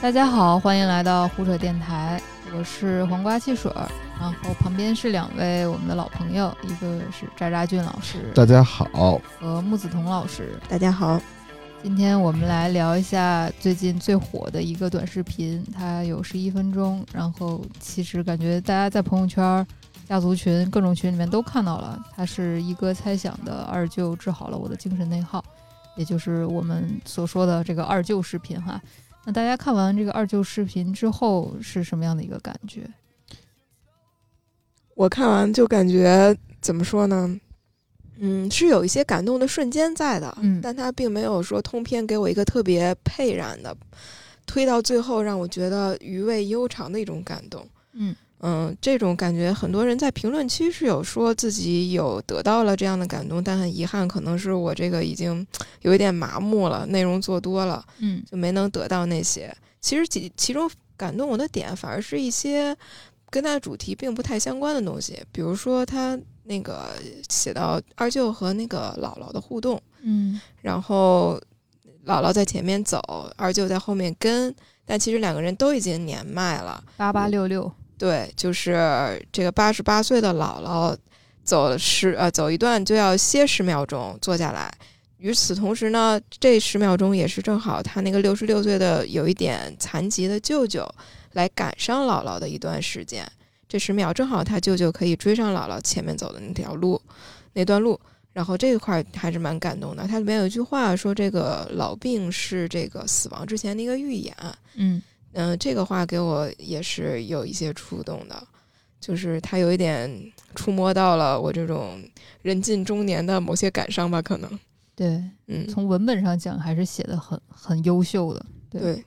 大家好，欢迎来到胡扯电台，我是黄瓜汽水儿，然后旁边是两位我们的老朋友，一个是渣渣俊老师大家好，和木子彤老师。大家好，今天我们来聊一下最近最火的一个短视频，它有十一分钟，然后其实感觉大家在朋友圈、家族群、各种群里面都看到了，它是一哥猜想的二舅治好了我的精神内耗，也就是我们所说的这个二舅视频哈。那大家看完这个二舅视频之后是什么样的一个感觉？我看完就感觉怎么说呢？嗯，是有一些感动的瞬间在的，嗯但它并没有说通篇给我一个特别沛然的，推到最后让我觉得余味悠长的一种感动。嗯嗯，这种感觉很多人在评论区是有说自己有得到了这样的感动，但很遗憾，可能是我这个已经 有一点麻木了，内容做多了，嗯就没能得到那些。其实其其中感动我的点，反而是一些跟他的主题并不太相关的东西，比如说他那个写到二舅和那个姥姥的互动，嗯然后姥姥在前面走，二舅在后面跟，但其实两个人都已经年迈了。八八六六，对，就是这个八十八岁的姥姥走了十呃走一段就要歇十秒钟坐下来。与此同时呢，这十秒钟也是正好他那个六十六岁的有一点残疾的舅舅来赶上姥姥的一段时间。这十秒正好他舅舅可以追上姥姥前面走的那条路，那段路。然后这一块还是蛮感动的。它里面有一句话说，这个老病是这个死亡之前的一个预演。嗯嗯、这个话给我也是有一些触动的，就是他有一点触摸到了我这种人近中年的某些感伤吧，可能，对，嗯，从文本上讲还是写的很很优秀的。对，对，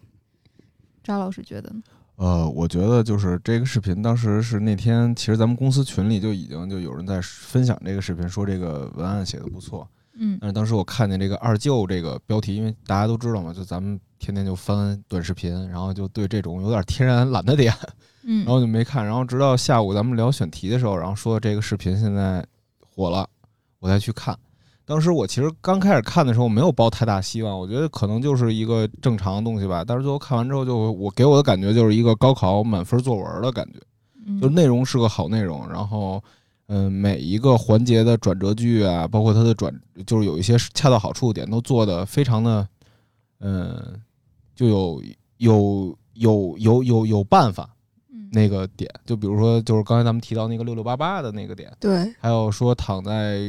扎老师觉得呢？呃，我觉得就是这个视频，当时是那天，其实咱们公司群里就已经就有人在分享这个视频，说这个文案写的不错。嗯但是当时我看见这个二舅这个标题，因为大家都知道嘛，就咱们天天就翻短视频，然后就对这种有点天然懒得点，嗯，然后就没看。然后直到下午咱们聊选题的时候，然后说这个视频现在火了，我才去看。当时我其实刚开始看的时候没有抱太大希望，我觉得可能就是一个正常的东西吧。但是最后看完之后就，我给我的感觉就是一个高考满分作文的感觉，嗯就内容是个好内容，然后嗯、每一个环节的转折句啊，包括它的转，就是有一些恰到好处的点都做的非常的嗯、就有有有有有有办法嗯那个点，就比如说就是刚才咱们提到那个六六八八的那个点。对，还有说躺在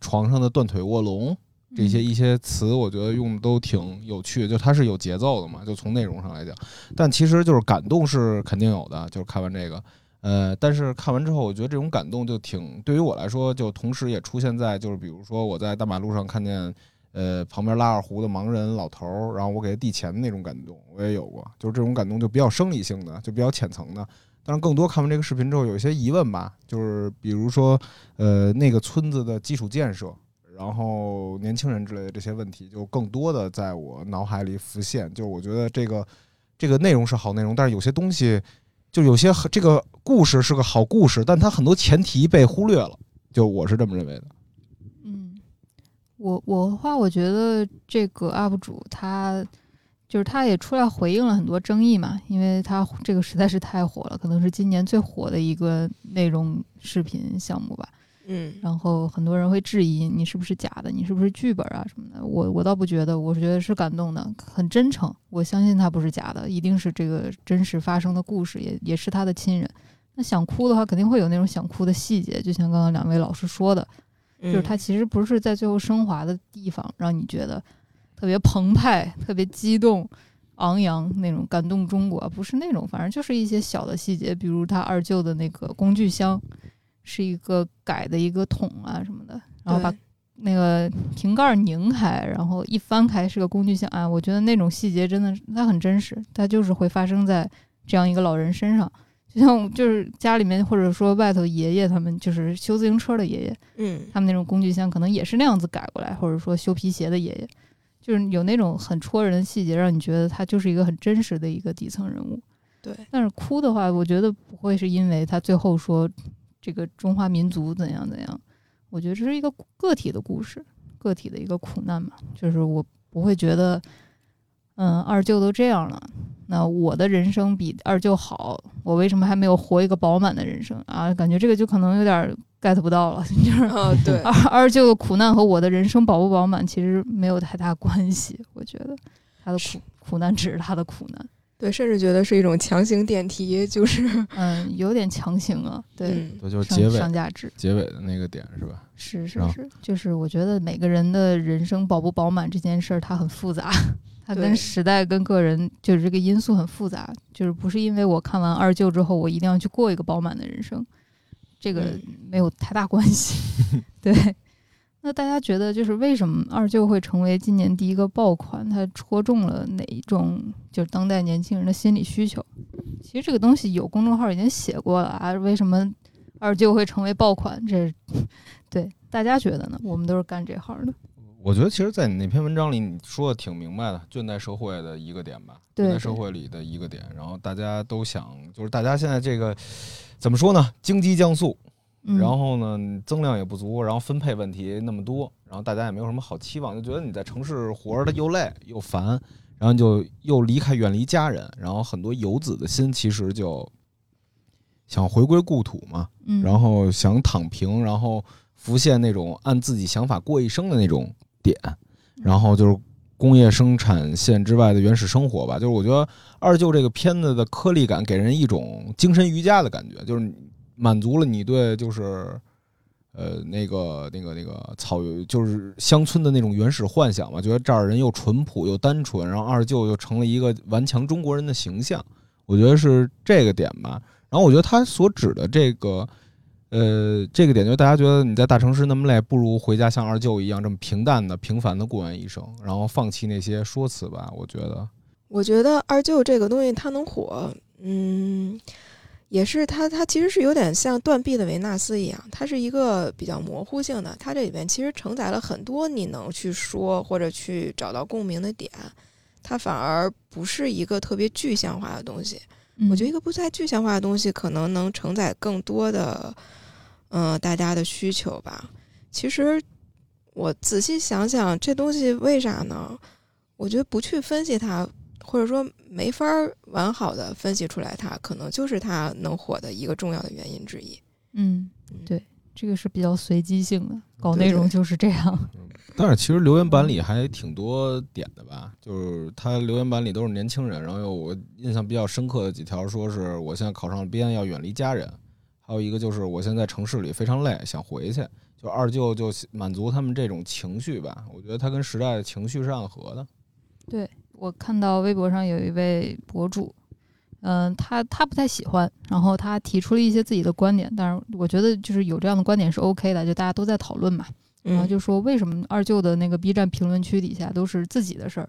床上的断腿卧龙，这嗯些一些词，我觉得用的都挺有趣的，就它是有节奏的嘛，就从内容上来讲。但其实就是感动是肯定有的，就是看完这个，呃，但是看完之后，我觉得这种感动就挺，对于我来说，就同时也出现在就是比如说我在大马路上看见。呃，旁边拉二胡的盲人老头儿，然后我给他递钱的那种感动，我也有过，就是这种感动就比较生理性的，就比较浅层的。但是更多看完这个视频之后，有一些疑问吧，就是比如说，呃，那个村子的基础建设，然后年轻人之类的这些问题，就更多的在我脑海里浮现。就是我觉得这个这个内容是好内容，但是有些东西，就有些这个故事是个好故事，但它很多前提被忽略了。就我是这么认为的。嗯，我我话，我觉得这个 UP 主他就是他也出来回应了很多争议嘛，因为他这个实在是太火了，可能是今年最火的一个内容视频项目吧。嗯，然后很多人会质疑你是不是假的，你是不是剧本啊什么的。我我倒不觉得，我是觉得是感动的，很真诚。我相信他不是假的，一定是这个真实发生的故事，也也是他的亲人。那想哭的话，肯定会有那种想哭的细节，就像刚刚两位老师说的，嗯就是他其实不是在最后升华的地方让你觉得特别澎湃、特别激动、昂扬那种感动中国，不是那种，反正就是一些小的细节，比如他二舅的那个工具箱是一个改的一个桶啊什么的，然后把那个瓶盖拧开，然后一翻开是个工具箱啊，我觉得那种细节真的是它很真实，它就是会发生在这样一个老人身上。就像就是家里面或者说外头爷爷他们就是修自行车的爷爷，嗯他们那种工具箱可能也是那样子改过来，或者说修皮鞋的爷爷，就是有那种很戳人的细节，让你觉得他就是一个很真实的一个底层人物。对，但是哭的话，我觉得不会是因为他最后说这个中华民族怎样怎样，我觉得这是一个个体的故事，个体的一个苦难嘛，就是我不会觉得，嗯，二舅都这样了，那我的人生比二舅好，我为什么还没有活一个饱满的人生啊？感觉这个就可能有点 get 不到了，就是啊，对，二二舅的苦难和我的人生饱不饱满其实没有太大关系，我觉得他的苦苦难只是他的苦难，对，甚至觉得是一种强行点题，就是嗯，有点强行啊，对，嗯对，就是上结尾上价值结尾的那个点是吧？是是是，就是我觉得每个人的人生饱不饱满这件事儿，它很复杂，它跟时代跟个人就是这个因素很复杂，就是不是因为我看完二舅之后，我一定要去过一个饱满的人生，这个嗯没有太大关系。对，那大家觉得就是为什么二舅会成为今年第一个爆款？它戳中了哪一种就是当代年轻人的心理需求？其实这个东西有公众号已经写过了啊，为什么二舅会成为爆款？这对大家觉得呢？我们都是干这行的，我觉得其实，在你那篇文章里，你说的挺明白的，倦怠社会的一个点吧，对倦怠社会里的一个点。然后大家都想，就是大家现在这个怎么说呢？经济降速，嗯、然后呢，增量也不足，然后分配问题那么多，然后大家也没有什么好期望，就觉得你在城市活着又累又烦，然后就又离开远离家人，然后很多游子的心其实就想回归故土嘛，嗯，然后想躺平，然后浮现那种按自己想法过一生的那种点，然后就是工业生产线之外的原始生活吧。就是我觉得二舅这个片子的颗粒感给人一种精神瑜伽的感觉，就是满足了你对就是呃那个那个那个草原就是乡村的那种原始幻想嘛，觉得这儿人又淳朴又单纯，然后二舅又成了一个顽强中国人的形象，我觉得是这个点吧。然后我觉得他所指的这个。呃，这个点就是大家觉得你在大城市那么累，不如回家像二舅一样这么平淡的、平凡的过完一生，然后放弃那些说辞吧。我觉得，我觉得二舅这个东西它能火，嗯，也是它它其实是有点像断臂的维纳斯一样，它是一个比较模糊性的，它这里边其实承载了很多你能去说或者去找到共鸣的点，它反而不是一个特别具象化的东西。嗯我觉得一个不太具象化的东西，可能能承载更多的，嗯、大家的需求吧。其实我仔细想想，这东西为啥呢？我觉得不去分析它，或者说没法儿完好的分析出来它，可能就是它能火的一个重要的原因之一。嗯，对，这个是比较随机性的，搞内容就是这样。但是其实留言板里还挺多点的吧，就是他留言板里都是年轻人，然后有我印象比较深刻的几条，说是我现在考上了编，要远离家人，还有一个就是我现在城市里非常累，想回去。就二舅就满足他们这种情绪吧，我觉得他跟时代的情绪是暗合的。对我看到微博上有一位博主，嗯、他他不太喜欢，然后他提出了一些自己的观点，但是我觉得就是有这样的观点是 OK 的，就大家都在讨论嘛。然后嗯，就说为什么二舅的那个 B 站评论区底下都是自己的事儿，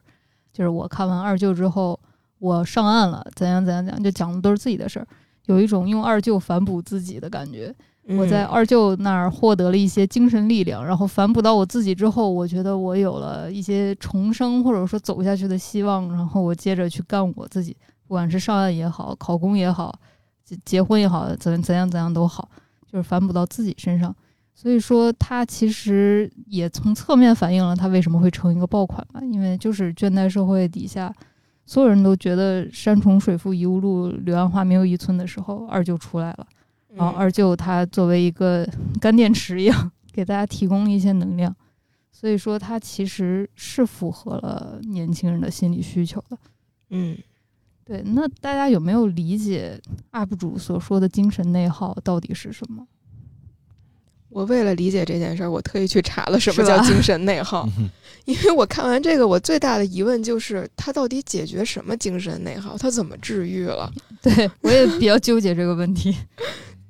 就是我看完二舅之后，我上岸了，怎样怎样怎样，就讲的都是自己的事儿，有一种用二舅反哺自己的感觉。我在嗯二舅那儿获得了一些精神力量，然后反哺到我自己之后，我觉得我有了一些重生或者说走下去的希望，然后我接着去干我自己，不管是上岸也好，考公也好，结结婚也好，怎怎样怎样都好，就是反哺到自己身上。所以说，他其实也从侧面反映了他为什么会成一个爆款吧，因为就是倦怠社会底下，所有人都觉得山重水复疑无路，柳暗花明又一村的时候，二舅出来了。然后嗯二舅他作为一个干电池一样，给大家提供一些能量，所以说它其实是符合了年轻人的心理需求的。嗯，对，那大家有没有理解 UP 主所说的精神内耗到底是什么？我为了理解这件事儿，我特意去查了什么叫精神内耗，因为我看完这个，我最大的疑问就是他到底解决什么精神内耗？他怎么治愈了？对我也比较纠结这个问题。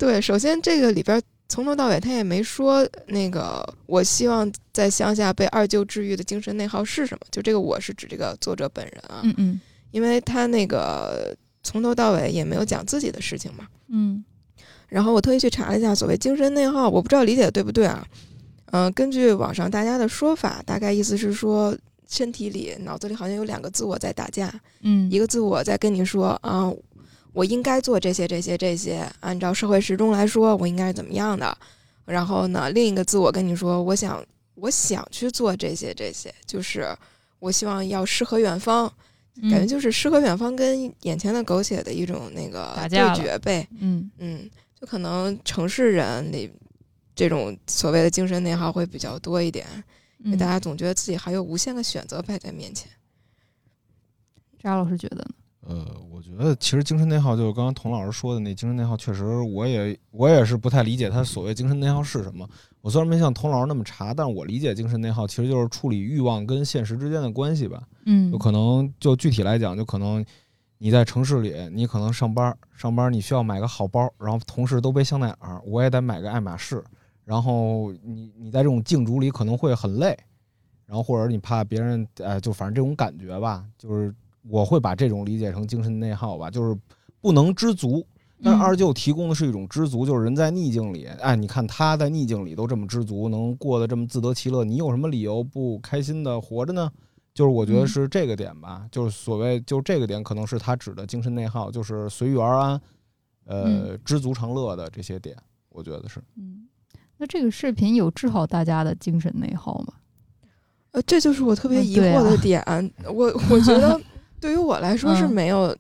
对，首先这个里边从头到尾他也没说那个我希望在乡下被二舅治愈的精神内耗是什么。就这个我是指这个作者本人啊，嗯嗯因为他那个从头到尾也没有讲自己的事情嘛。嗯然后我特意去查了一下，所谓精神内耗，我不知道理解的对不对啊？嗯、根据网上大家的说法，大概意思是说，身体里、脑子里好像有两个自我在打架，嗯，一个自我在跟你说啊，我应该做这些、这些、这些，按照社会时钟来说，我应该是怎么样的。然后呢，另一个自我跟你说，我想，我想去做这些、这些，就是我希望要诗和远方，嗯感觉就是诗和远方跟眼前的苟且的一种那个对决呗。嗯嗯，就可能城市人里这种所谓的精神内耗会比较多一点，因为嗯，大家总觉得自己还有无限的选择摆在面前。张老师觉得呢？呃，我觉得其实精神内耗就是刚刚童老师说的那精神内耗，确实我也我也是不太理解他所谓精神内耗是什么。我虽然没像童老师那么查，但是我理解精神内耗其实就是处理欲望跟现实之间的关系吧。嗯有可能就具体来讲，就可能你在城市里，你可能上班上班你需要买个好包，然后同事都背香奈儿，我也得买个爱马仕，然后你你在这种竞逐里可能会很累，然后或者你怕别人，呃，就反正这种感觉吧，就是我会把这种理解成精神内耗吧，就是不能知足。但二舅提供的是一种知足，就是人在逆境里，哎，你看他在逆境里都这么知足，能过得这么自得其乐，你有什么理由不开心的活着呢？就是我觉得嗯是这个点吧，就是所谓就这个点可能是他指的精神内耗，就是随遇而安，呃，知足常乐的这些点，我觉得是。嗯，那这个视频有治好大家的精神内耗吗？呃，这就是我特别疑惑的啊点。我我觉得对于我来说是嗯没有、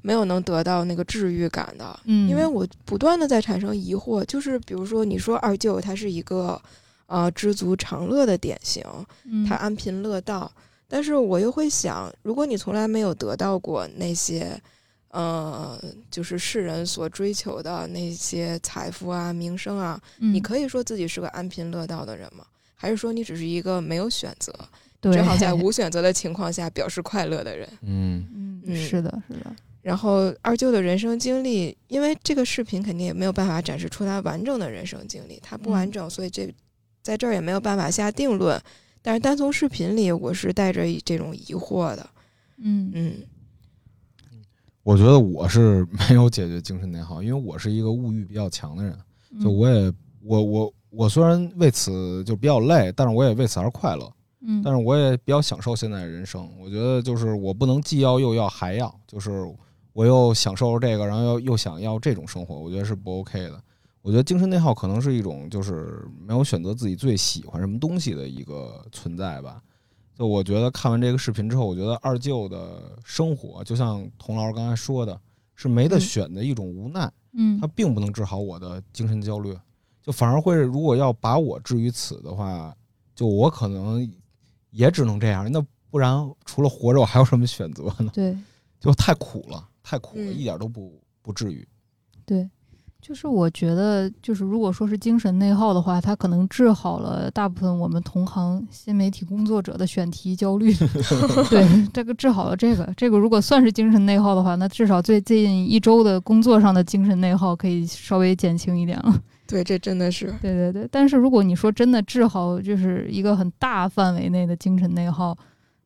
没有能得到那个治愈感的，嗯，因为我不断的在产生疑惑。就是比如说，你说二舅他是一个呃知足常乐的典型，嗯他安贫乐道，但是我又会想，如果你从来没有得到过那些。呃，就是世人所追求的那些财富啊、名声啊，你嗯可以说自己是个安贫乐道的人吗？还是说你只是一个没有选择，对只好在无选择的情况下表示快乐的人。嗯嗯嗯是的是的然后二舅的人生经历，因为这个视频肯定也没有办法展示出他完整的人生经历，他不完整，所以这在这儿也没有办法下定论。但是单从视频里，我是带着这种疑惑的。嗯嗯我觉得我是没有解决精神内耗，因为我是一个物欲比较强的人，就嗯我也我我我虽然为此就比较累，但是我也为此而快乐。嗯但是我也比较享受现在的人生。我觉得就是我不能既要又要还要，就是我又享受这个，然后又又想要这种生活，我觉得是不 OK 的。我觉得精神内耗可能是一种就是没有选择自己最喜欢什么东西的一个存在吧。就我觉得看完这个视频之后，我觉得二舅的生活就像童老师刚才说的，是没得嗯选的一种无奈。嗯它并不能治好我的精神焦虑，就反而会如果要把我置于此的话，就我可能也只能这样。那不然除了活着，我还有什么选择呢？对 就太苦了，太苦了，嗯一点都不不至于。对。就是我觉得，就是如果说是精神内耗的话，它可能治好了大部分我们同行新媒体工作者的选题焦虑。对，这个治好了这个，这个如果算是精神内耗的话，那至少最近一周的工作上的精神内耗可以稍微减轻一点了。对，这真的是对对对，但是如果你说真的治好，就是一个很大范围内的精神内耗，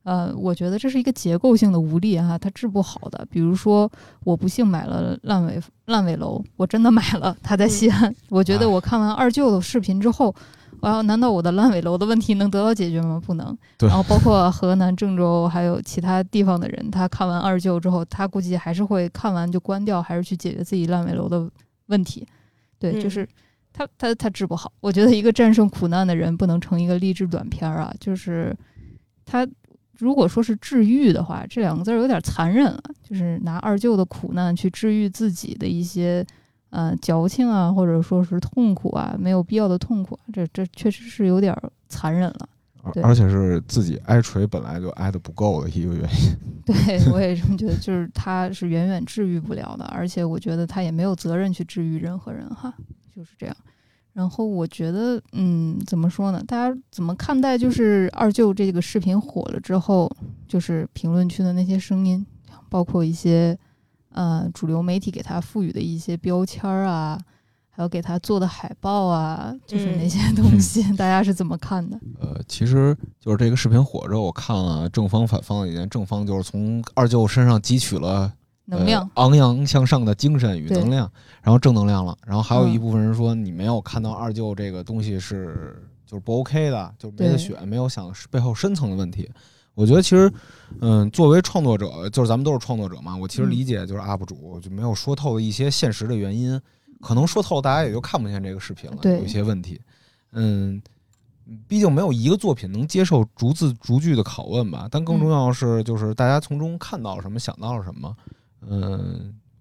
呃，我觉得这是一个结构性的无力哈、它治不好的。比如说，我不幸买了烂尾烂尾楼，我真的买了，它在西安。我觉得我看完二舅的视频之后，我要难道我的烂尾楼的问题能得到解决吗？不能。对然后包括河南郑州还有其他地方的人，他看完二舅之后，他估计还是会看完就关掉，还是去解决自己烂尾楼的问题。对，就嗯是他他他治不好。我觉得一个战胜苦难的人不能成一个励志短片儿啊，就是他如果说是治愈的话，这两个字儿有点残忍了，就是拿二舅的苦难去治愈自己的一些呃矫情啊，或者说是痛苦啊，没有必要的痛苦啊，这这确实是有点儿残忍了。对而而且是自己挨锤本来就挨的不够的一个原因。对我也这么觉得，就是他是远远治愈不了的，而且我觉得他也没有责任去治愈任何人哈，就是这样。然后我觉得，嗯，怎么说呢？大家怎么看待就是二舅这个视频火了之后，就是评论区的那些声音，包括一些呃主流媒体给他赋予的一些标签儿啊，还有给他做的海报啊，就是那嗯些东西，大家是怎么看的？呃，其实就是这个视频火之后，我看了正方反方的意见，正方就是从二舅身上汲取了能量，呃、昂扬向上的精神与能量，然后正能量了。然后还有一嗯部分人说，你没有看到二舅这个东西是就是不 OK 的，就是没得选，没有想背后深层的问题。我觉得其实，嗯，作为创作者，就是咱们都是创作者嘛，我其实嗯理解就是 UP 主就没有说透的一些现实的原因，可能说透了，大家也就看不见这个视频了，有一些问题。嗯，毕竟没有一个作品能接受逐字逐句的拷问吧。但更重要的是，就是大家从中看到了什么，想到了什么。嗯，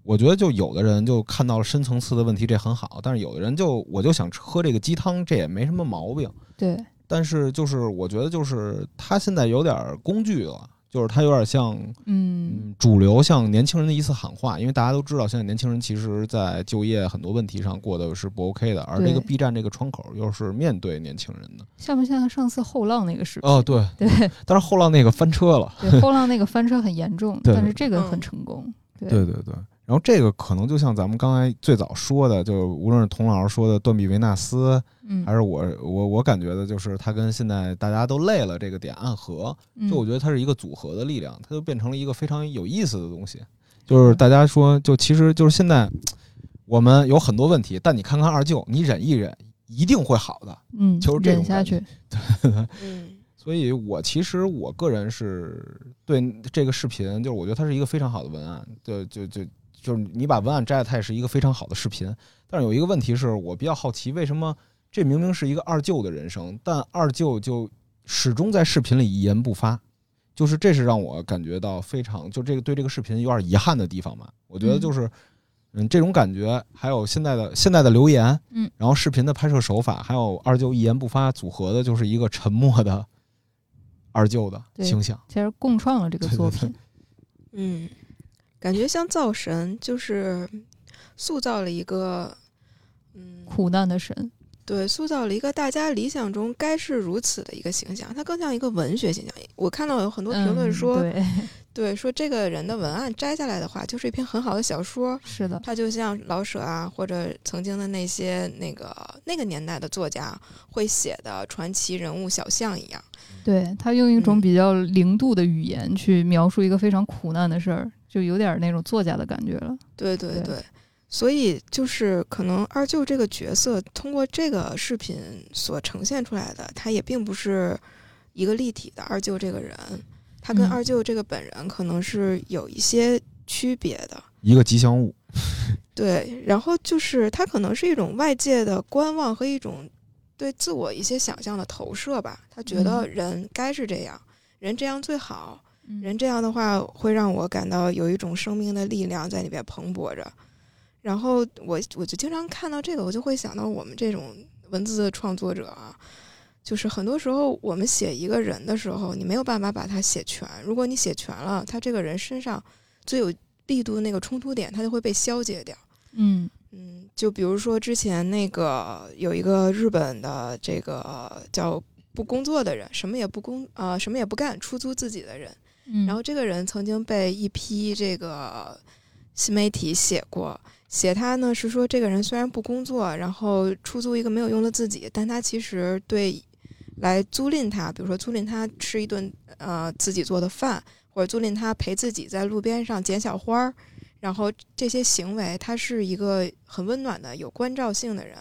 我觉得就有的人就看到了深层次的问题，这很好。但是有的人就我就想喝这个鸡汤，这也没什么毛病。对，但是就是我觉得就是他现在有点工具了。就是他有点像，嗯，主流像年轻人的一次喊话，因为大家都知道，现在年轻人其实，在就业很多问题上过得是不 OK 的，而这个 B 站这个窗口又是面对年轻人的。像不像上次后浪那个视频？哦，对对，但是后浪那个翻车了，对，后浪那个翻车很严重，但是这个很成功。对对对对。然后这个可能就像咱们刚才最早说的，就无论是童老师说的断臂维纳斯，嗯，还是我我我感觉的，就是他跟现在大家都累了这个点暗合，就我觉得它是一个组合的力量，它就变成了一个非常有意思的东西。就是大家说，就其实就是现在我们有很多问题，但你看看二舅，你忍一忍，一定会好的。嗯，就是这种下去。所以我其实我个人是对这个视频，就是我觉得它是一个非常好的文案，就就就。就是你把文案摘了，它也是一个非常好的视频。但是有一个问题是我比较好奇，为什么这明明是一个二舅的人生，但二舅就始终在视频里一言不发？就是这是让我感觉到非常就这个对这个视频有点遗憾的地方嘛。我觉得就是嗯这种感觉，还有现在的现在的留言，嗯，然后视频的拍摄手法，还有二舅一言不发组合的，就是一个沉默的二舅的形象。其实共创了这个作品，嗯。感觉像造神，就是塑造了一个嗯苦难的神，对，塑造了一个大家理想中该是如此的一个形象。它更像一个文学形象。我看到有很多评论说，对，说这个人的文案摘下来的话，就是一篇很好的小说。是的，他就像老舍啊，或者曾经的那些那个那个年代的作家会写的传奇人物小象一样。对他用一种比较零度的语言去描述一个非常苦难的事儿。就有点那种作家的感觉了，对对对，所以就是可能二舅这个角色通过这个视频所呈现出来的，他也并不是一个立体的二舅这个人，他跟二舅这个本人可能是有一些区别的，一个吉祥物。对，然后就是他可能是一种外界的观望和一种对自我一些想象的投射吧，他觉得人该是这样，人这样最好。人这样的话会让我感到有一种生命的力量在里边蓬勃着，然后我我就经常看到这个，我就会想到我们这种文字的创作者啊，就是很多时候我们写一个人的时候，你没有办法把他写全。如果你写全了，他这个人身上最有力度的那个冲突点，他就会被消解掉。嗯嗯，就比如说之前那个有一个日本的这个叫不工作的人，什么也不工啊，什么也不干，出租自己的人。然后这个人曾经被一批这个新媒体写过，写他呢是说这个人虽然不工作，然后出租一个没有用的自己，但他其实对来租赁他，比如说租赁他吃一顿呃自己做的饭，或者租赁他陪自己在路边上捡小花儿，然后这些行为，他是一个很温暖的、有关照性的人。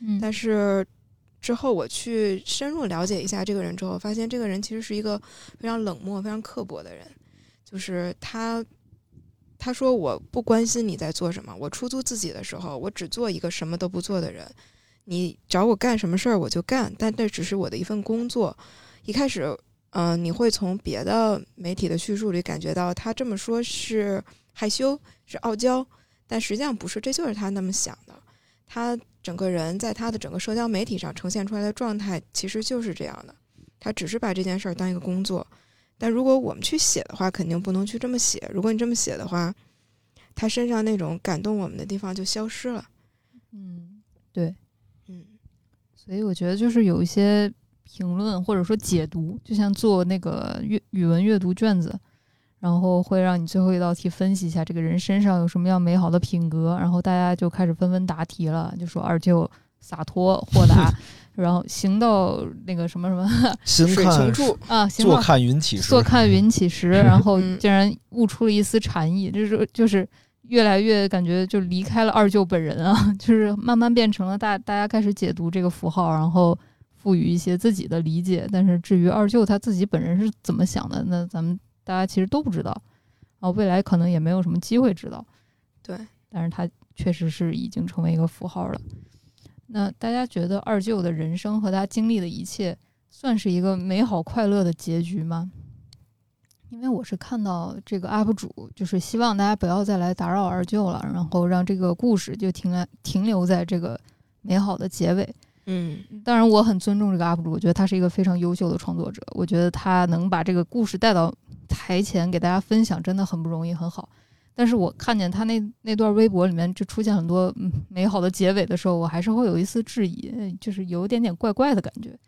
嗯，但是。之后我去深入了解一下这个人之后，发现这个人其实是一个非常冷漠、非常刻薄的人。就是他，他说我不关心你在做什么，我出租自己的时候，我只做一个什么都不做的人。你找我干什么事儿我就干，但这只是我的一份工作。一开始，嗯，你会从别的媒体的叙述里感觉到他这么说是害羞、是傲娇，但实际上不是，这就是他那么想的。他。整个人在他的整个社交媒体上呈现出来的状态其实就是这样的，他只是把这件事儿当一个工作。但如果我们去写的话，肯定不能去这么写。如果你这么写的话，他身上那种感动我们的地方就消失了。嗯，对，所以我觉得就是有一些评论或者说解读，就像做那个阅语文阅读卷子。然后会让你最后一道题分析一下这个人身上有什么样美好的品格，然后大家就开始纷纷答题了，就说二舅洒脱豁达，然后行到那个什么什么，心看啊，坐看云起时，坐看云起时，然后竟然悟出了一丝禅意，就是就是越来越感觉就离开了二舅本人啊，就是慢慢变成了大大家开始解读这个符号，然后赋予一些自己的理解，但是至于二舅他自己本人是怎么想的，那咱们。大家其实都不知道，啊，未来可能也没有什么机会知道，对。但是他确实是已经成为一个符号了。那大家觉得二舅的人生和他经历的一切，算是一个美好快乐的结局吗？因为我是看到这个 UP 主，就是希望大家不要再来打扰二舅了，然后让这个故事就停来停留在这个美好的结尾。嗯当然，我很尊重这个 UP 主，我觉得他是一个非常优秀的创作者。我觉得他能把这个故事带到台前给大家分享，真的很不容易，很好。但是我看见他那那段微博里面就出现很多嗯美好的结尾的时候，我还是会有一丝质疑，呃就是有一点点怪怪的感觉。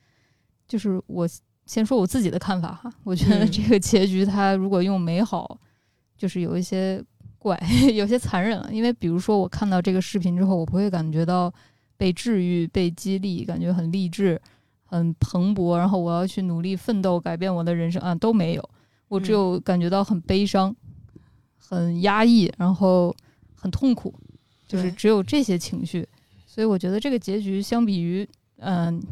就是我先说我自己的看法哈，我觉得嗯这个结局它如果用美好，就是有一些怪，有些残忍了。因为比如说我看到这个视频之后，我不会感觉到被治愈、被激励，感觉很励志、很蓬勃，然后我要去努力奋斗、改变我的人生啊，都没有。我只有感觉到很悲伤、很压抑，然后很痛苦，就是只有这些情绪。所以我觉得这个结局相比于，嗯、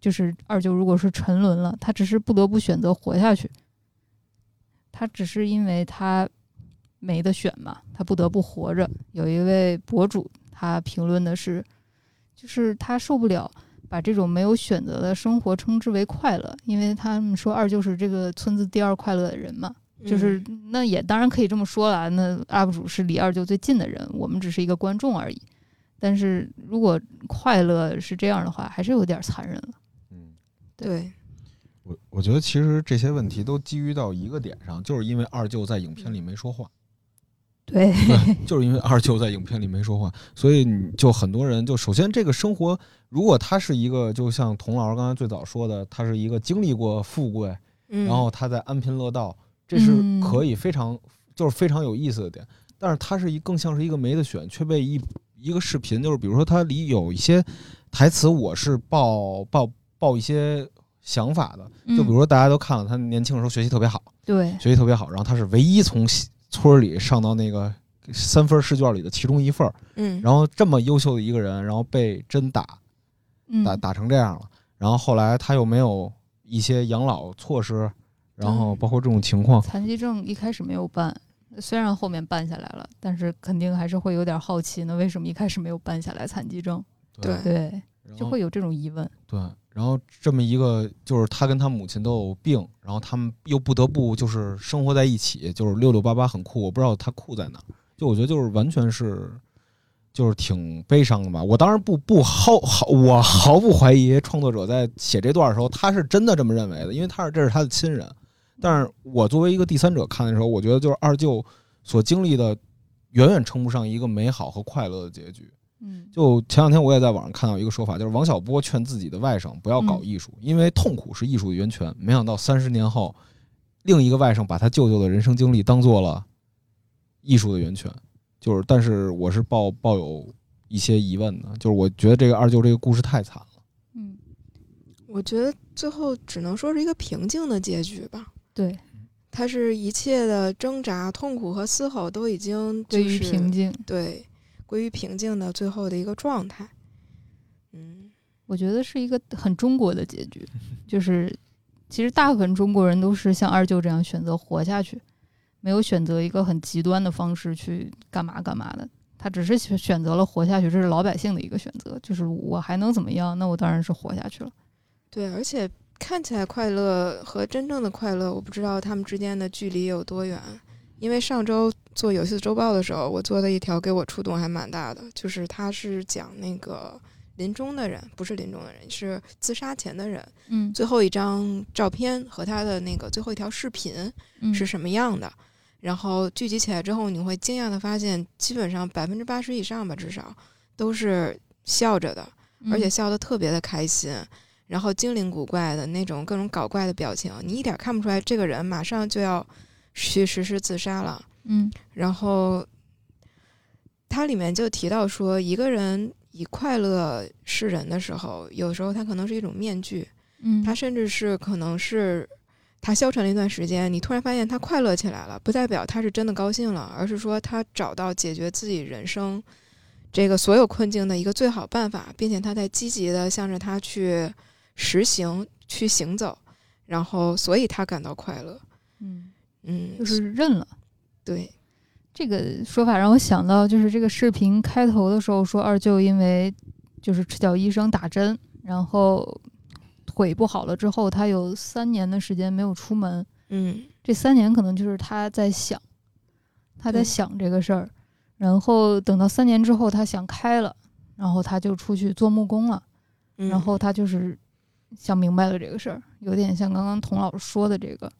就是二舅如果是沉沦了，他只是不得不选择活下去，他只是因为他没得选嘛，他不得不活着。有一位博主他评论的是，就是他受不了把这种没有选择的生活称之为快乐，因为他们说二舅是这个村子第二快乐的人嘛，就是嗯那也当然可以这么说了，那 UP 主是离二舅最近的人，我们只是一个观众而已。但是如果快乐是这样的话，还是有点残忍了。嗯，对，我我觉得其实这些问题都基于到一个点上，就是因为二舅在影片里没说话。对，就是因为二舅在影片里没说话，所以你就很多人就首先这个生活，如果他是一个，就像童老师刚才最早说的，他是一个经历过富贵，嗯。然后他在安贫乐道，这是嗯。可以非常就是非常有意思的点。但是他是一更像是一个没得选，却被一一个视频，就是比如说他里有一些台词，我是抱抱抱一些想法的，就比如说大家都看了，他年轻的时候学习特别好，嗯对，学习特别好，然后他是唯一从西村里上到那个三分试卷里的其中一份儿，嗯，然后这么优秀的一个人，然后被针打嗯，打打成这样了，然后后来他又没有一些养老措施，然后包括这种情况，残疾证一开始没有办，虽然后面办下来了，但是肯定还是会有点好奇，那为什么一开始没有办下来残疾证？对。对，就会有这种疑问。对，然后这么一个就是他跟他母亲都有病，然后他们又不得不就是生活在一起，就是六六八八很酷，我不知道他酷在哪儿，就我觉得就是完全是。就是挺悲伤的吧。我当然不不毫毫，我毫不怀疑创作者在写这段的时候，他是真的这么认为的，因为他是这是他的亲人。但是我作为一个第三者看的时候，我觉得就是二舅所经历的，远远称不上一个美好和快乐的结局。嗯，就前两天我也在网上看到一个说法，就是王小波劝自己的外甥不要搞艺术，因为痛苦是艺术的源泉。没想到三十年后，另一个外甥把他舅舅的人生经历当做了艺术的源泉。就是，但是我是抱抱有一些疑问的，就是我觉得这个二舅这个故事太惨了。嗯，我觉得最后只能说是一个平静的结局吧。对，他是一切的挣扎、痛苦和嘶吼都已经就归于是平静。对归于平静的最后的一个状态。嗯我觉得是一个很中国的结局，就是其实大部分中国人都是像二舅这样选择活下去，没有选择一个很极端的方式去干嘛干嘛的。他只是选选择了活下去，这是老百姓的一个选择，就是我还能怎么样？那我当然是活下去了。对，而且看起来快乐和真正的快乐，我不知道他们之间的距离有多远。因为上周做游戏周报的时候，我做的一条给我触动还蛮大的，就是他是讲那个临终的人，不是临终的人，是自杀前的人，嗯，最后一张照片和他的那个最后一条视频嗯。是什么样的。然后聚集起来之后，你会惊讶的发现，基本上百分之八十以上吧，至少都是笑着的，嗯而且笑得特别的开心，然后精灵古怪的那种各种搞怪的表情，你一点看不出来这个人马上就要去实施自杀了。嗯然后它里面就提到说，一个人以快乐示人的时候，有时候他可能是一种面具，嗯，他甚至是可能是他消沉了一段时间，你突然发现他快乐起来了，不代表他是真的高兴了，而是说他找到解决自己人生这个所有困境的一个最好办法，并且他在积极的向着他去实行、去行走，然后所以他感到快乐。嗯嗯，就是认了。对，这个说法让我想到，就是这个视频开头的时候说二舅因为就是赤脚医生打针，然后腿不好了之后，他有三年的时间没有出门。嗯这三年可能就是他在想，他在想这个事儿，然后等到三年之后他想开了，然后他就出去做木工了，嗯，然后他就是想明白了这个事儿，有点像刚刚童老师说的这个，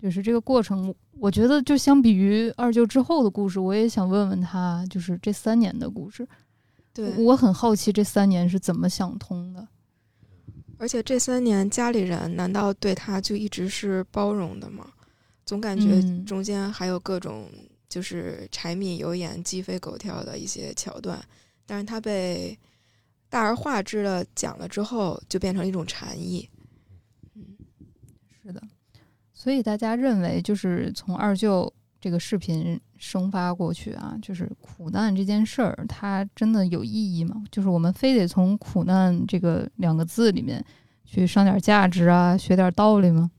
就是这个过程，我觉得就相比于二舅之后的故事，我也想问问他，就是这三年的故事，对，我很好奇这三年是怎么想通的。而且这三年家里人难道对他就一直是包容的吗？总感觉嗯中间还有各种就是柴米油盐鸡飞狗跳的一些桥段，但是他被大而化之的讲了之后，就变成了一种禅意。嗯是的，所以大家认为，就是从二舅这个视频生发过去啊，就是苦难这件事儿，它真的有意义吗？就是我们非得从苦难这个两个字里面去上点价值啊，学点道理吗？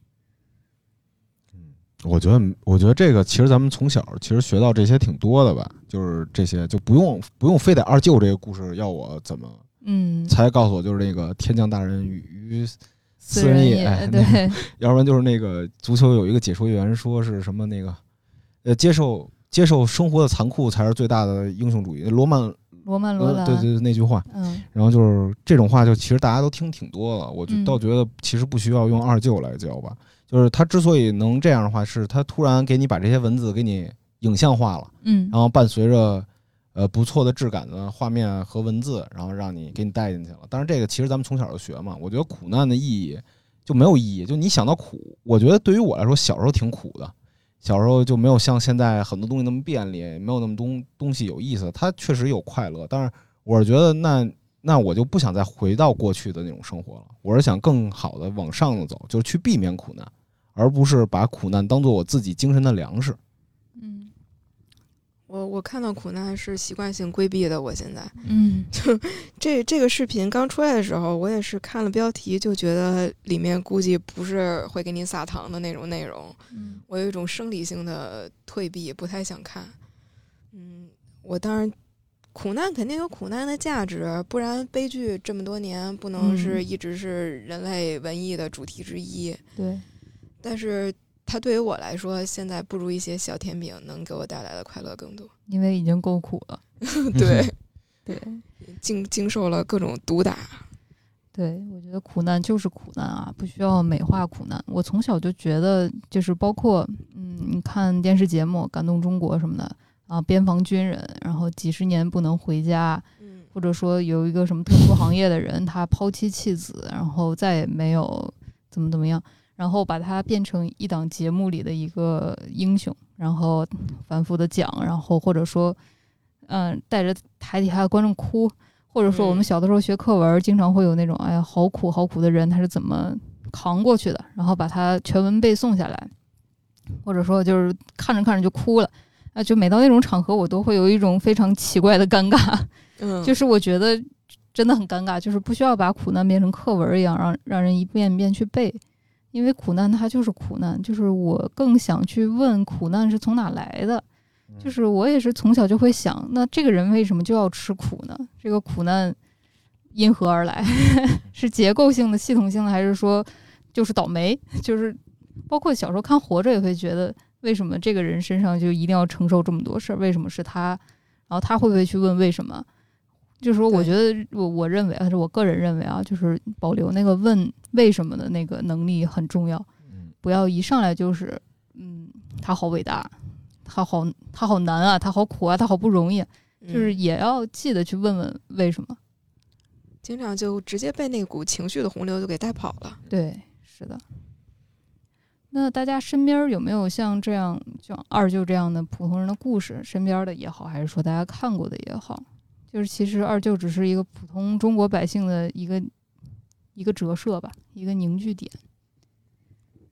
我觉得，我觉得这个其实咱们从小其实学到这些挺多的吧，就是这些就不用不用非得二舅这个故事要我怎么嗯，才告诉我，就是那个天降大任于私人也人也，哎对，要不然就是那个足球有一个解说员说是什么那个，呃，接受接受生活的残酷才是最大的英雄主义。罗曼罗曼罗兰，呃对对对那句话，嗯然后就是这种话，就其实大家都听挺多了。我就嗯倒觉得其实不需要用二舅来教吧，就是他之所以能这样的话，是他突然给你把这些文字给你影像化了，嗯然后伴随着呃不错的质感的画面和文字，然后让你给你带进去了。但是这个其实咱们从小就学嘛，我觉得苦难的意义就没有意义。就你想到苦，我觉得对于我来说，小时候挺苦的。小时候就没有像现在很多东西那么便利，没有那么东东西有意思。它确实有快乐，但是我是觉得那那我就不想再回到过去的那种生活了。我是想更好的往上的走，就是去避免苦难，而不是把苦难当做我自己精神的粮食。嗯我我看到苦难是习惯性规避的，我现在嗯 就这这个视频刚出来的时候，我也是看了标题就觉得里面估计不是会给你撒糖的那种内容，嗯我有一种生理性的退避，不太想看。嗯，我当然，苦难肯定有苦难的价值，不然悲剧这么多年不能是嗯一直是人类文艺的主题之一。对，但是它对于我来说，现在不如一些小甜饼能给我带来的快乐更多。因为已经够苦了。对，对经经受了各种毒打。对，我觉得苦难就是苦难啊，不需要美化苦难。我从小就觉得，就是包括嗯，你看电视节目《感动中国》什么的啊，边防军人，然后几十年不能回家，嗯或者说有一个什么特殊行业的人，他抛妻弃子，然后再也没有怎么怎么样，然后把它变成一档节目里的一个英雄，然后反复的讲，然后或者说，嗯、带着台底下的观众哭，或者说我们嗯小的时候学课文，经常会有那种哎呀好苦好苦的人，他是怎么扛过去的，然后把它全文背诵下来，或者说就是看着看着就哭了。啊，就每到那种场合，我都会有一种非常奇怪的尴尬，嗯，就是我觉得真的很尴尬，就是不需要把苦难变成课文一样，让让人一遍一遍去背，因为苦难它就是苦难，就是我更想去问苦难是从哪来的，就是我也是从小就会想，那这个人为什么就要吃苦呢？这个苦难因何而来？是结构性的、系统性的，还是说就是倒霉？就是包括小时候看《活着》也会觉得，为什么这个人身上就一定要承受这么多事儿？为什么是他？然后他会不会去问为什么？就是说，我觉得我我认为，还是我个人认为啊，就是保留那个问为什么的那个能力很重要，嗯不要一上来就是，嗯，他好伟大，他好他好难啊，他好苦啊，他好不容易啊，就是嗯也要记得去问问为什么。经常就直接被那股情绪的洪流就给带跑了。对，是的。那大家身边有没有像这样，像二舅这样的普通人的故事？身边的也好，还是说大家看过的也好，就是其实二舅只是一个普通中国百姓的一个一个折射吧，一个凝聚点。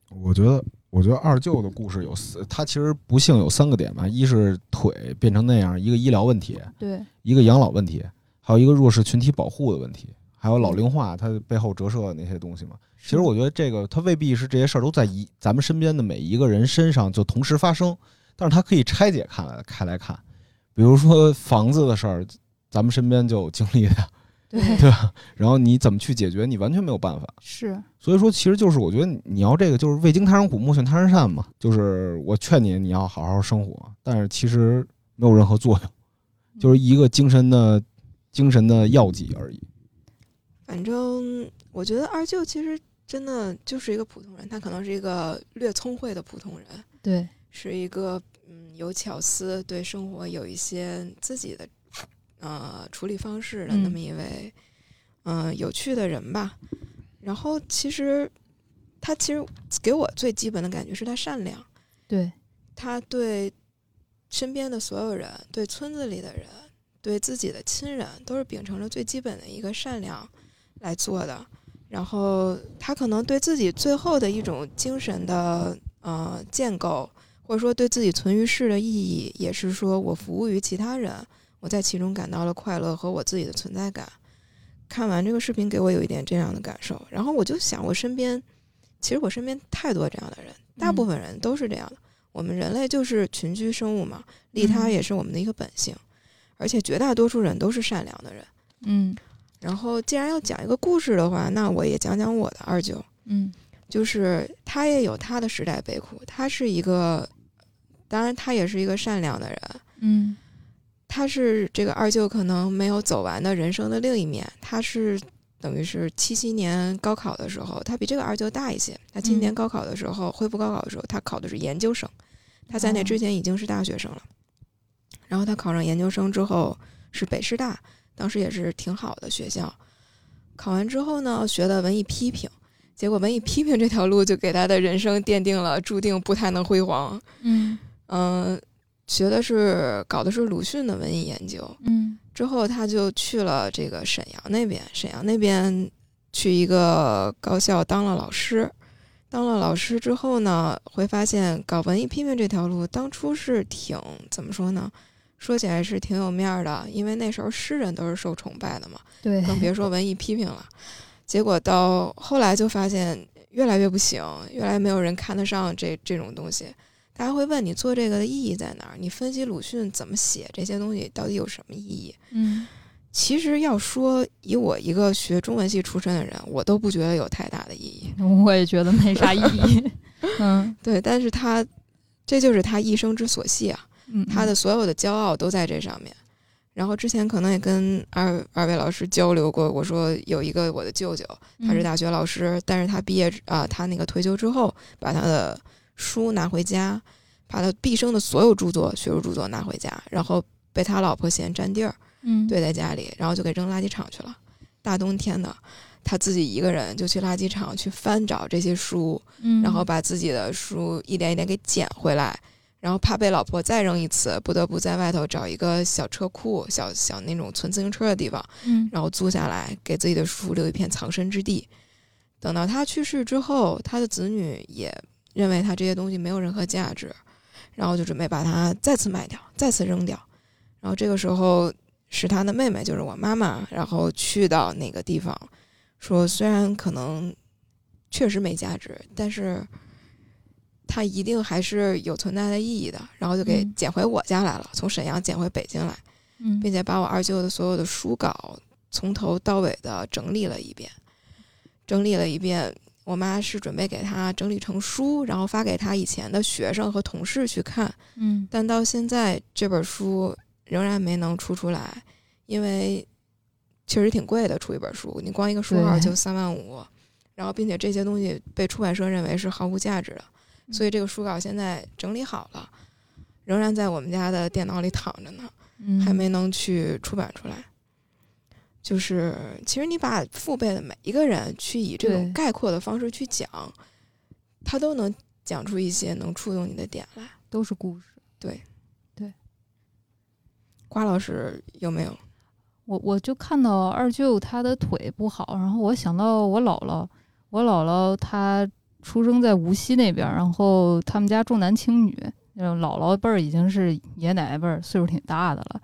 我觉得，我觉得二舅的故事有四，他其实不幸有三个点吧，一是腿变成那样，一个医疗问题，对，一个养老问题，还有一个弱势群体保护的问题，还有老龄化它背后折射的那些东西嘛。其实我觉得这个它未必是这些事儿都在一咱们身边的每一个人身上就同时发生，但是它可以拆解看来开来看，比如说房子的事儿，咱们身边就有经历的，对，对吧？然后你怎么去解决，你完全没有办法。是，所以说，其实就是我觉得你要这个就是未经他人苦，莫劝他人善嘛。就是我劝你，你要好好生活，但是其实没有任何作用，就是一个精神的精神的药剂而已。反正我觉得二舅其实真的就是一个普通人，他可能是一个略聪慧的普通人，对，是一个嗯有巧思，对生活有一些自己的呃处理方式的那么一位嗯、呃有趣的人吧。然后其实他其实给我最基本的感觉是他善良，对，他对身边的所有人，对村子里的人，对自己的亲人，都是秉承着最基本的一个善良来做的。然后他可能对自己最后的一种精神的呃建构，或者说对自己存于世的意义，也是说我服务于其他人，我在其中感到了快乐和我自己的存在感。看完这个视频，给我有一点这样的感受。然后我就想，我身边其实我身边太多这样的人，大部分人都是这样的。我们人类就是群居生物嘛，利他嗯也是我们的一个本性，而且绝大多数人都是善良的人。嗯然后，既然要讲一个故事的话，那我也讲讲我的二舅，嗯就是他也有他的时代悲苦，他是一个，当然他也是一个善良的人，嗯他是这个二舅可能没有走完的人生的另一面，他是等于是七七年高考的时候，他比这个二舅大一些。他今年嗯高考的时候，恢复高考的时候，他考的是研究生，他在那哦之前已经是大学生了。然后他考上研究生之后是北师大，当时也是挺好的学校。考完之后呢，学的文艺批评，结果文艺批评这条路就给他的人生奠定了注定不太能辉煌。嗯嗯、学的是搞的是鲁迅的文艺研究，嗯之后他就去了这个沈阳那边，沈阳那边去一个高校当了老师。当了老师之后呢，会发现搞文艺批评这条路当初是挺怎么说呢？说起来是挺有面儿的，因为那时候诗人都是受崇拜的嘛，对，更别说文艺批评了。结果到后来就发现越来越不行，越来越没有人看得上这这种东西。大家会问你做这个的意义在哪儿？你分析鲁迅怎么写这些东西到底有什么意义？嗯其实要说以我一个学中文系出身的人，我都不觉得有太大的意义。我也觉得没啥意义。嗯对，但是他这就是他一生之所系啊，嗯，他的所有的骄傲都在这上面。然后之前可能也跟二二位老师交流过，我说有一个我的舅舅，他是嗯大学老师，但是他毕业啊、他那个退休之后，把他的书拿回家，把他毕生的所有著作、学术著作拿回家，然后被他老婆嫌占地儿，嗯堆在家里，然后就给扔垃圾场去了。大冬天的，他自己一个人就去垃圾场去翻找这些书，嗯，然后把自己的书一点一点给捡回来，然后怕被老婆再扔一次，不得不在外头找一个小车库、小小那种存自行车的地方，嗯然后租下来，给自己的书留一片藏身之地。等到他去世之后，他的子女也认为他这些东西没有任何价值，然后就准备把它再次卖掉，再次扔掉。然后这个时候是他的妹妹，就是我妈妈，然后去到那个地方，说虽然可能确实没价值，但是它一定还是有存在的意义的。然后就给嗯捡回我家来了，从沈阳捡回北京来。嗯并且把我二舅的所有的书稿从头到尾的整理了一遍，整理了一遍。我妈是准备给他整理成书，然后发给他以前的学生和同事去看，嗯但到现在这本书仍然没能出出来，因为确实挺贵的，出一本书，你光一个书号就三万五，然后并且这些东西被出版社认为是毫无价值的，所以这个书稿现在整理好了，仍然在我们家的电脑里躺着呢。嗯还没能去出版出来。就是其实你把父辈的每一个人去以这种概括的方式去讲，他都能讲出一些能触动你的点来。都是故事。对，对瓜老师有没有？我我就看到二舅他的腿不好，然后我想到我姥姥，我姥姥她出生在无锡那边儿，然后他们家重男轻女，呃姥姥辈儿已经是爷爷奶奶辈儿，岁数挺大的了。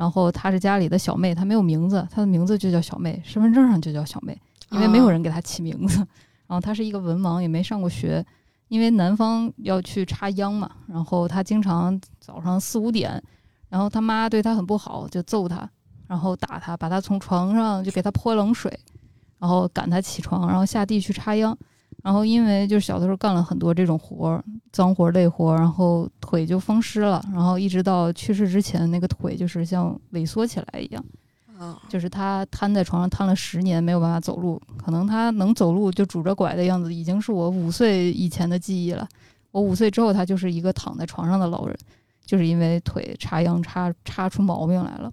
嗯然后她是家里的小妹，她没有名字，她的名字就叫小妹，身份证上就叫小妹，因为没有人给她起名字。然后她是一个文盲，也没上过学，因为南方要去插秧嘛，然后她经常早上四五点，然后她妈对她很不好，就揍她，然后打她，把她从床上就给她泼冷水，然后赶她起床，然后下地去插秧。然后因为就是小的时候干了很多这种活儿，脏活累活，然后腿就风湿了，然后一直到去世之前，那个腿就是像萎缩起来一样。啊，就是他瘫在床上瘫了十年，没有办法走路。可能他能走路就拄着拐的样子，已经是我五岁以前的记忆了。我五岁之后，他就是一个躺在床上的老人，就是因为腿插秧插插出毛病来了。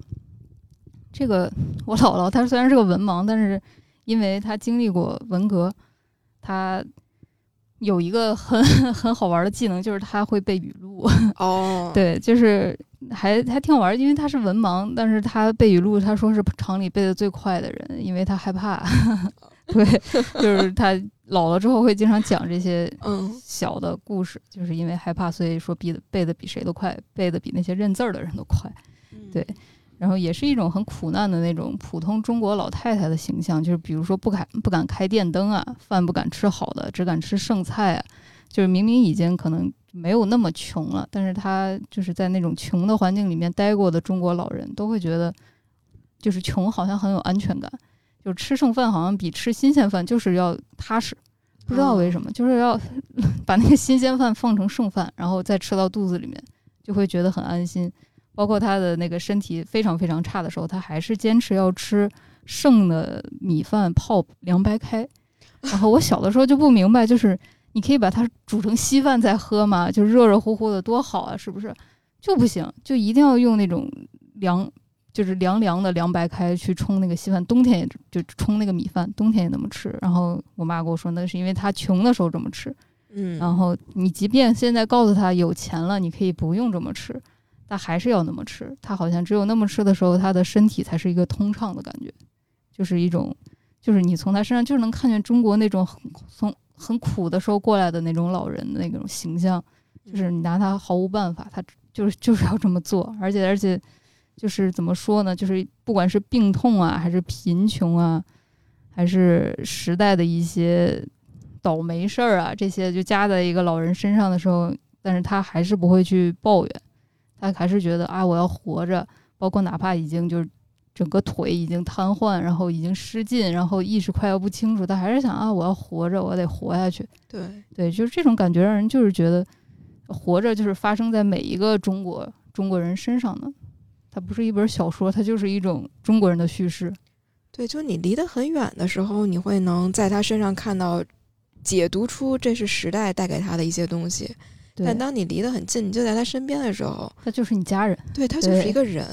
这个我姥姥，她虽然是个文盲，但是因为她经历过文革，她有一个很 很好玩的技能，就是他会背语录。哦，对，就是还还挺好玩儿，因为他是文盲，但是他背语录，他说是厂里背的最快的人，因为他害怕。对，就是他老了之后会经常讲这些嗯小的故事，就是因为害怕，所以说比的背的比谁都快，背的比那些认字儿的人都快。对然后也是一种很苦难的那种普通中国老太太的形象，就是比如说不敢不敢开电灯啊，饭不敢吃好的，只敢吃剩菜啊，就是明明已经可能没有那么穷了，但是他就是在那种穷的环境里面待过的中国老人都会觉得，就是穷好像很有安全感，就是吃剩饭好像比吃新鲜饭就是要踏实，不知道为什么，就是要 把那个新鲜饭放成剩饭，然后再吃到肚子里面，就会觉得很安心。包括他的那个身体非常非常差的时候，他还是坚持要吃剩的米饭泡凉白开。然后我小的时候就不明白，就是你可以把它煮成稀饭再喝嘛，就热热乎乎的多好啊，是不是？就不行，就一定要用那种凉，就是凉凉的凉白开去冲那个稀饭。冬天也就冲那个米饭，冬天也那么吃。然后我妈跟我说，那是因为他穷的时候这么吃。嗯，然后你即便现在告诉他有钱了，你可以不用这么吃，他还是要那么吃。他好像只有那么吃的时候，他的身体才是一个通畅的感觉，就是一种，就是你从他身上就是能看见中国那种很从很苦的时候过来的那种老人的那种形象，就是你拿他毫无办法，他就是就是要这么做，而且而且就是怎么说呢？就是不管是病痛啊，还是贫穷啊，还是时代的一些倒霉事儿啊，这些就加在一个老人身上的时候，但是他还是不会去抱怨，他还是觉得啊，我要活着，包括哪怕已经就是整个腿已经瘫痪，然后已经失禁，然后意识快要不清楚，他还是想啊，我要活着，我得活下去。对，对，就是这种感觉，让人就是觉得活着就是发生在每一个中国中国人身上的。它不是一本小说，它就是一种中国人的叙事。对，就你离得很远的时候，你会能在他身上看到，解读出这是时代带给他的一些东西。对但，当你离得很近，你就在他身边的时候，他就是你家人。对他就是一个人，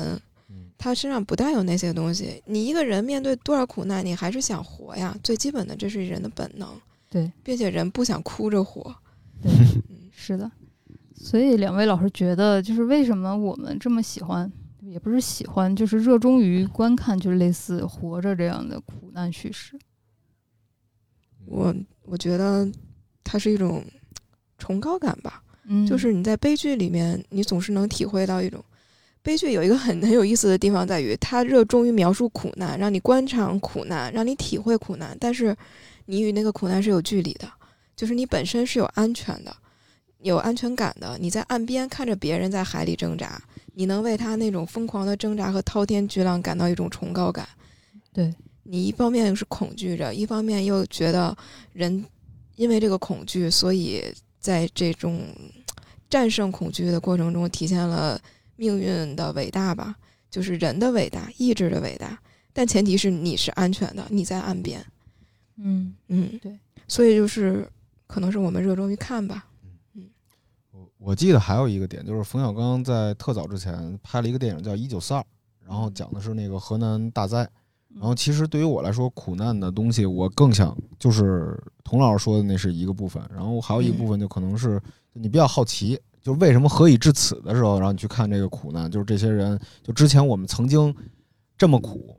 嗯他身上不带有那些东西。你一个人面对多少苦难，你还是想活呀。最基本的，这是人的本能。对，并且人不想哭着活。对，嗯是的。所以两位老师觉得，就是为什么我们这么喜欢，也不是喜欢，就是热衷于观看，就是类似《活着》这样的苦难叙事。我我觉得它是一种崇高感吧。嗯，就是你在悲剧里面，你总是能体会到一种悲剧有一个很很有意思的地方，在于它热衷于描述苦难，让你观察苦难，让你体会苦难，但是你与那个苦难是有距离的，就是你本身是有安全的，有安全感的。你在岸边看着别人在海里挣扎，你能为他那种疯狂的挣扎和滔天巨浪感到一种崇高感。对你一方面是恐惧着，一方面又觉得人因为这个恐惧，所以在这种战胜恐惧的过程中，体现了命运的伟大吧，就是人的伟大，意志的伟大。但前提是你是安全的，你在岸边。嗯，嗯，对。所以就是可能是我们热衷于看吧。嗯我我记得还有一个点，就是冯小刚在特早之前拍了一个电影叫《一九四二》，然后讲的是那个河南大灾。然后其实对于我来说，苦难的东西我更想就是童老师说的那是一个部分，然后还有一个部分就可能是你比较好奇，就为什么何以至此的时候，然后你去看这个苦难，就是这些人就之前我们曾经这么苦，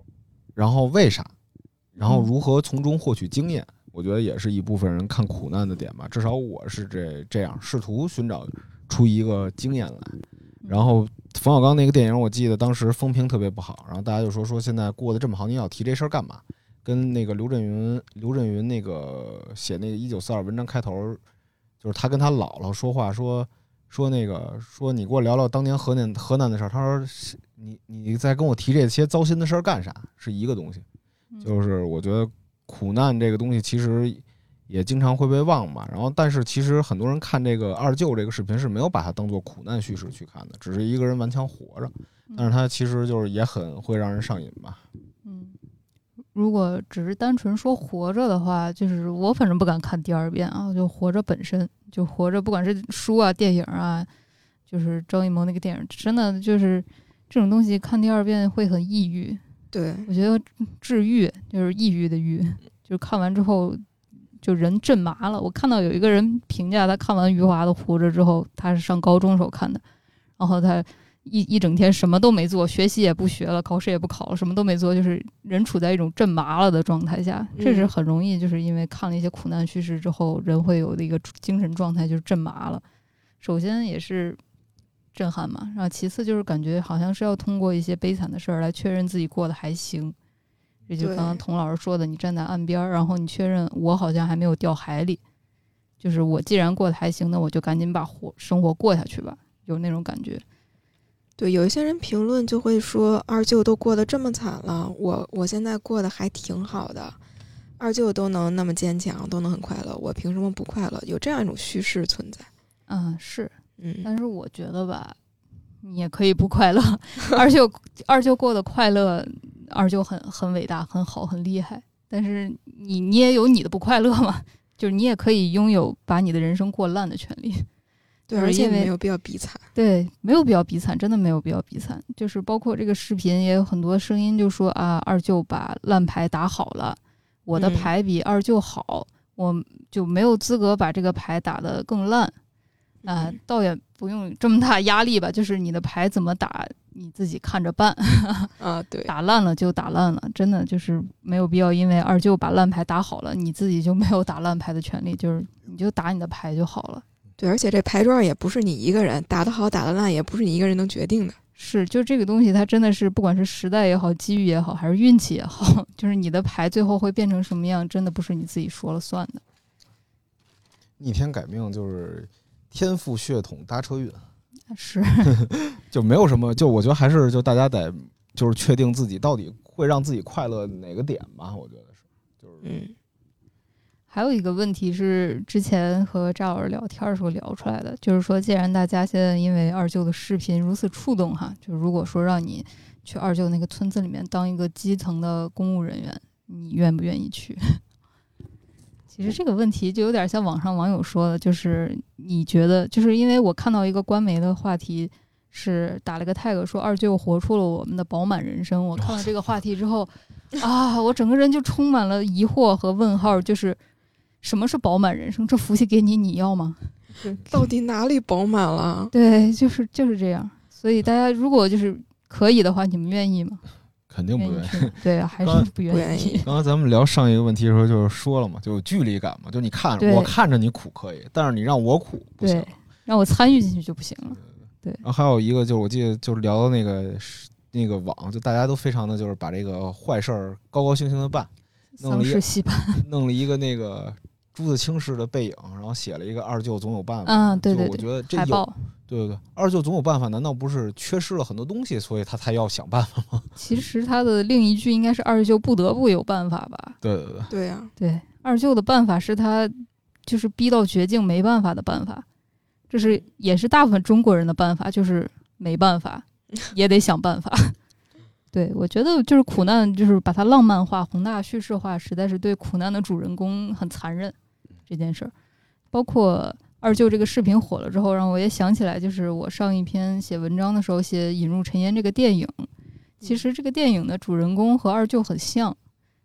然后为啥，然后如何从中获取经验，我觉得也是一部分人看苦难的点吧。至少我是这这样，试图寻找出一个经验来。然后冯小刚那个电影，我记得当时风评特别不好，然后大家就说说现在过得这么好，你要提这事儿干嘛？跟那个刘震云，刘震云那个写那个一九四二文章开头，就是他跟他姥姥说话，说说那个说你给我聊聊当年河南河南的事儿。他说你你在跟我提这些糟心的事儿干啥？是一个东西，就是我觉得苦难这个东西其实也经常会被忘嘛。然后但是其实很多人看这个二舅这个视频是没有把它当做苦难叙事去看的，只是一个人顽强活着。但是他其实就是也很会让人上瘾吧。嗯，如果只是单纯说活着的话，就是我反正不敢看第二遍啊。就活着本身就活着，不管是书啊、电影啊，就是张艺谋那个电影，真的就是这种东西看第二遍会很抑郁。对，我觉得治愈就是抑郁的郁，就是看完之后就人震麻了。我看到有一个人评价他看完余华的《活着》之后，他是上高中时候看的，然后他。一一整天什么都没做，学习也不学了，考试也不考了，什么都没做，就是人处在一种震麻了的状态下，这是很容易，就是因为看了一些苦难叙事之后，人会有的一个精神状态，就是震麻了。首先也是震撼嘛，然后其次就是感觉好像是要通过一些悲惨的事儿来确认自己过得还行。这就刚刚童老师说的，你站在岸边，然后你确认我好像还没有掉海里，就是我既然过得还行，那我就赶紧把活生活过下去吧，有那种感觉。对，有一些人评论就会说，二舅都过得这么惨了，我我现在过得还挺好的，二舅都能那么坚强，都能很快乐，我凭什么不快乐？有这样一种叙事存在。嗯，是，嗯，但是我觉得吧，你也可以不快乐。二舅二舅过得快乐，二舅很很伟大，很好，很厉害。但是你你也有你的不快乐嘛？就是你也可以拥有把你的人生过烂的权利。对，而且没有必要比惨。对，没有必要比惨，真的没有必要比惨。就是包括这个视频，也有很多声音就说啊，二舅把烂牌打好了，我的牌比二舅好，我就没有资格把这个牌打得更烂。啊，倒也不用这么大压力吧，就是你的牌怎么打，你自己看着办。啊，对，打烂了就打烂了，真的就是没有必要，因为二舅把烂牌打好了，你自己就没有打烂牌的权利，就是你就打你的牌就好了。对，而且这牌桌也不是你一个人打得好打得烂，也不是你一个人能决定的。是，就这个东西，它真的是不管是时代也好，机遇也好，还是运气也好，就是你的牌最后会变成什么样，真的不是你自己说了算的。逆天改命就是天赋血统搭车运，是，就没有什么，就我觉得还是就大家得就是确定自己到底会让自己快乐哪个点吧，我觉得是，就是嗯。还有一个问题是，之前和赵老师聊天的时候聊出来的，就是说，既然大家现在因为二舅的视频如此触动，哈，就如果说让你去二舅那个村子里面当一个基层的公务人员，你愿不愿意去？其实这个问题就有点像网上网友说的，就是你觉得，就是因为我看到一个官媒的话题是打了个 tag 说二舅活出了我们的饱满人生，我看到这个话题之后，啊，我整个人就充满了疑惑和问号，就是。什么是饱满人生？这福气给你，你要吗？到底哪里饱满了？对，就是就是这样。所以大家如果就是可以的话，你们愿意吗？肯定不愿意。对，还是不愿意。刚刚咱们聊上一个问题的时候，就是说了嘛，就有距离感嘛。就你看我看着你苦可以，但是你让我苦不行，让我参与进去就不行了。对。然后还有一个就是我记得就是聊那个那个网，就大家都非常的就是把这个坏事儿高高兴兴的办，丧事戏办，弄了一个那个。朱自清式的背影，然后写了一个“二舅总有办法”。嗯，对对对，我觉得这有，对对对，二舅总有办法，难道不是缺失了很多东西，所以他才要想办法吗？其实他的另一句应该是“二舅不得不有办法”吧？对对对，对呀，对，二舅的办法是他就是逼到绝境没办法的办法，这是也是大部分中国人的办法，就是没办法 也得想办法。对，我觉得就是苦难，就是把它浪漫化、宏大叙事化，实在是对苦难的主人公很残忍。这件事儿，包括二舅这个视频火了之后，让我也想起来，就是我上一篇写文章的时候写《引入尘烟》这个电影。其实这个电影的主人公和二舅很像，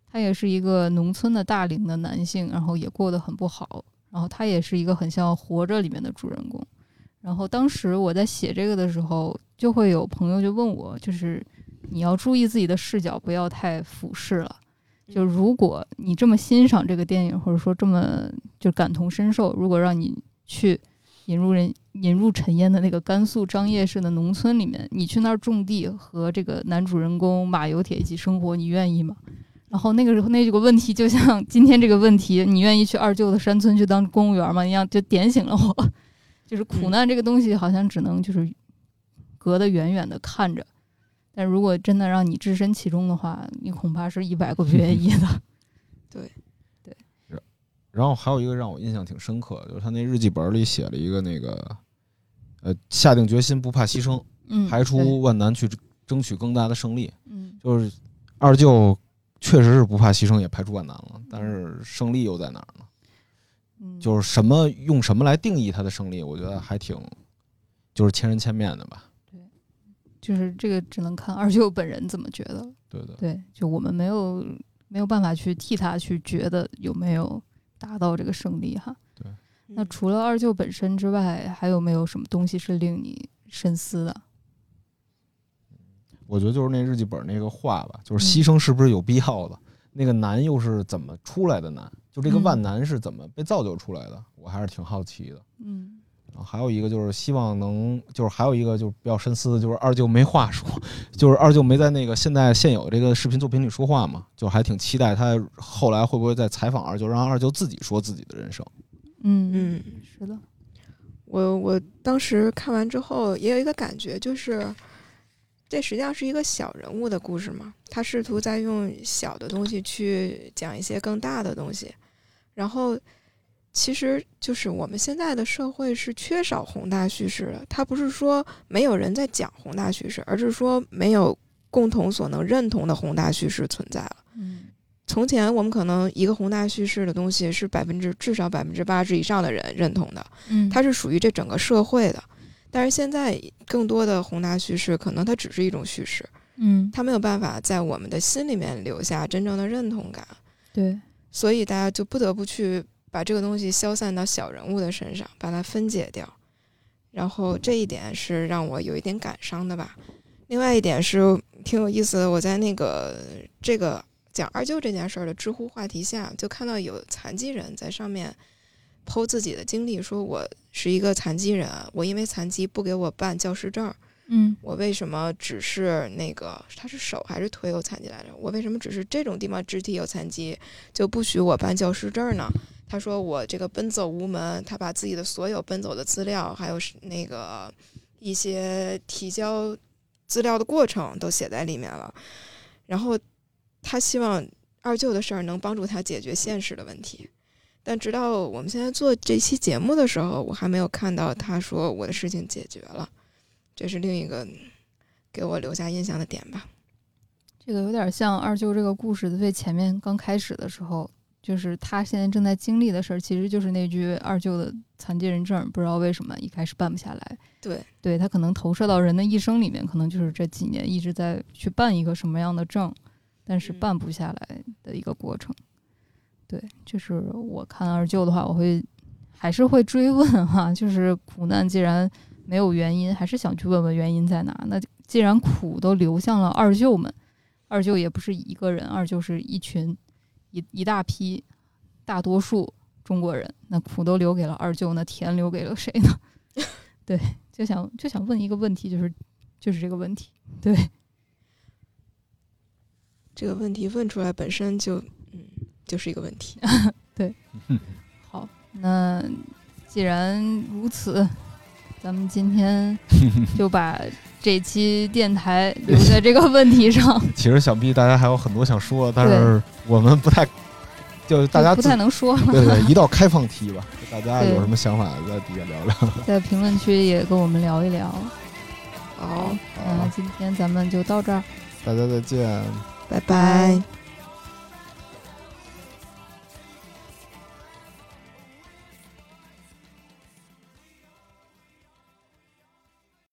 他也是一个农村的大龄的男性，然后也过得很不好，然后他也是一个很像《活着》里面的主人公。然后当时我在写这个的时候，就会有朋友就问我，就是你要注意自己的视角，不要太俯视了。就如果你这么欣赏这个电影，或者说这么就感同身受，如果让你去引入人引入尘烟的那个甘肃张掖市的农村里面，你去那儿种地和这个男主人公马有铁一起生活，你愿意吗？然后那个时候那几个问题，就像 今天这个问题，你愿意去二舅的山村去当公务员吗？一样，就点醒了我。就是苦难这个东西，好像只能就是隔得远远的看着，但如果真的让你置身其中的话，你恐怕是一百个不愿意的。然后还有一个让我印象挺深刻，就是他那日记本里写了一个那个，呃，下定决心不怕牺牲，嗯，排除万难去争取更大的胜利。嗯，就是二舅确实是不怕牺牲，也排除万难了，但是胜利又在哪儿呢？嗯，就是什么用什么来定义他的胜利？我觉得还挺，就是千人千面的吧。就是这个只能看二舅本人怎么觉得。对对，对，就我们没有没有办法去替他去觉得有没有达到这个胜利哈。对那除了二舅本身之外，还有没有什么东西是令你深思的？我觉得就是那日记本那个话吧，就是牺牲是不是有必要的？那个难又是怎么出来的难？就这个嗯万难是怎么被造就出来的？我还是挺好奇的。嗯还有一个就是希望能，就是还有一个就是比较深思的，就是二舅没话说，就是二舅没在那个现在现有这个视频作品里说话嘛，就还挺期待他后来会不会再采访二舅，让二舅自己说自己的人生。嗯嗯，是的，我我当时看完之后也有一个感觉，就是这实际上是一个小人物的故事嘛，他试图在用小的东西去讲一些更大的东西，然后其实就是我们现在的社会是缺少宏大叙事的，它不是说没有人在讲宏大叙事，而是说没有共同所能认同的宏大叙事存在了。嗯从前我们可能一个宏大叙事的东西是百分之至少百分之八十以上的人认同的，嗯，它是属于这整个社会的。但是现在更多的宏大叙事，可能它只是一种叙事，嗯它没有办法在我们的心里面留下真正的认同感，对，所以大家就不得不去把这个东西消散到小人物的身上，把它分解掉。然后这一点是让我有一点感伤的吧。另外一点是挺有意思的，我在那个这个讲二舅这件事儿的知乎话题下，就看到有残疾人在上面剖自己的经历，说我是一个残疾人，我因为残疾不给我办教师证，嗯我为什么只是那个他是手还是腿有残疾来着？我为什么只是这种地方肢体有残疾就不许我办教师证呢？他说我这个奔走无门，他把自己的所有奔走的资料，还有那个一些提交资料的过程都写在里面了。然后他希望二舅的事儿能帮助他解决现实的问题。但直到我们现在做这期节目的时候，我还没有看到他说我的事情解决了。这是另一个给我留下印象的点吧。这个有点像二舅这个故事最前面刚开始的时候，就是他现在正在经历的事儿，其实就是那句二舅的残疾人证，不知道为什么一开始办不下来。对，对他可能投射到人的一生里面，可能就是这几年一直在去办一个什么样的证，但是嗯办不下来的一个过程。对，就是我看二舅的话，我会还是会追问哈，就是苦难既然没有原因，还是想去问问原因在哪。那既然苦都流向了二舅们，二舅也不是一个人，二舅是一群一一大批大多数中国人，那苦都留给了二舅，那甜留给了谁呢？对，就想就想问一个问题，就是就是这个问题，对，这个问题问出来本身就，嗯，就是一个问题。对好，那既然如此，咱们今天 就把这期电台留在这个问题上，其实想必大家还有很多想说，但是我们不太，就大家不太能说。对对，一道开放题吧，大家有什么想法在底下聊聊。在评论区也跟我们聊一聊。好，那，今天咱们就到这儿。大家再见。拜拜。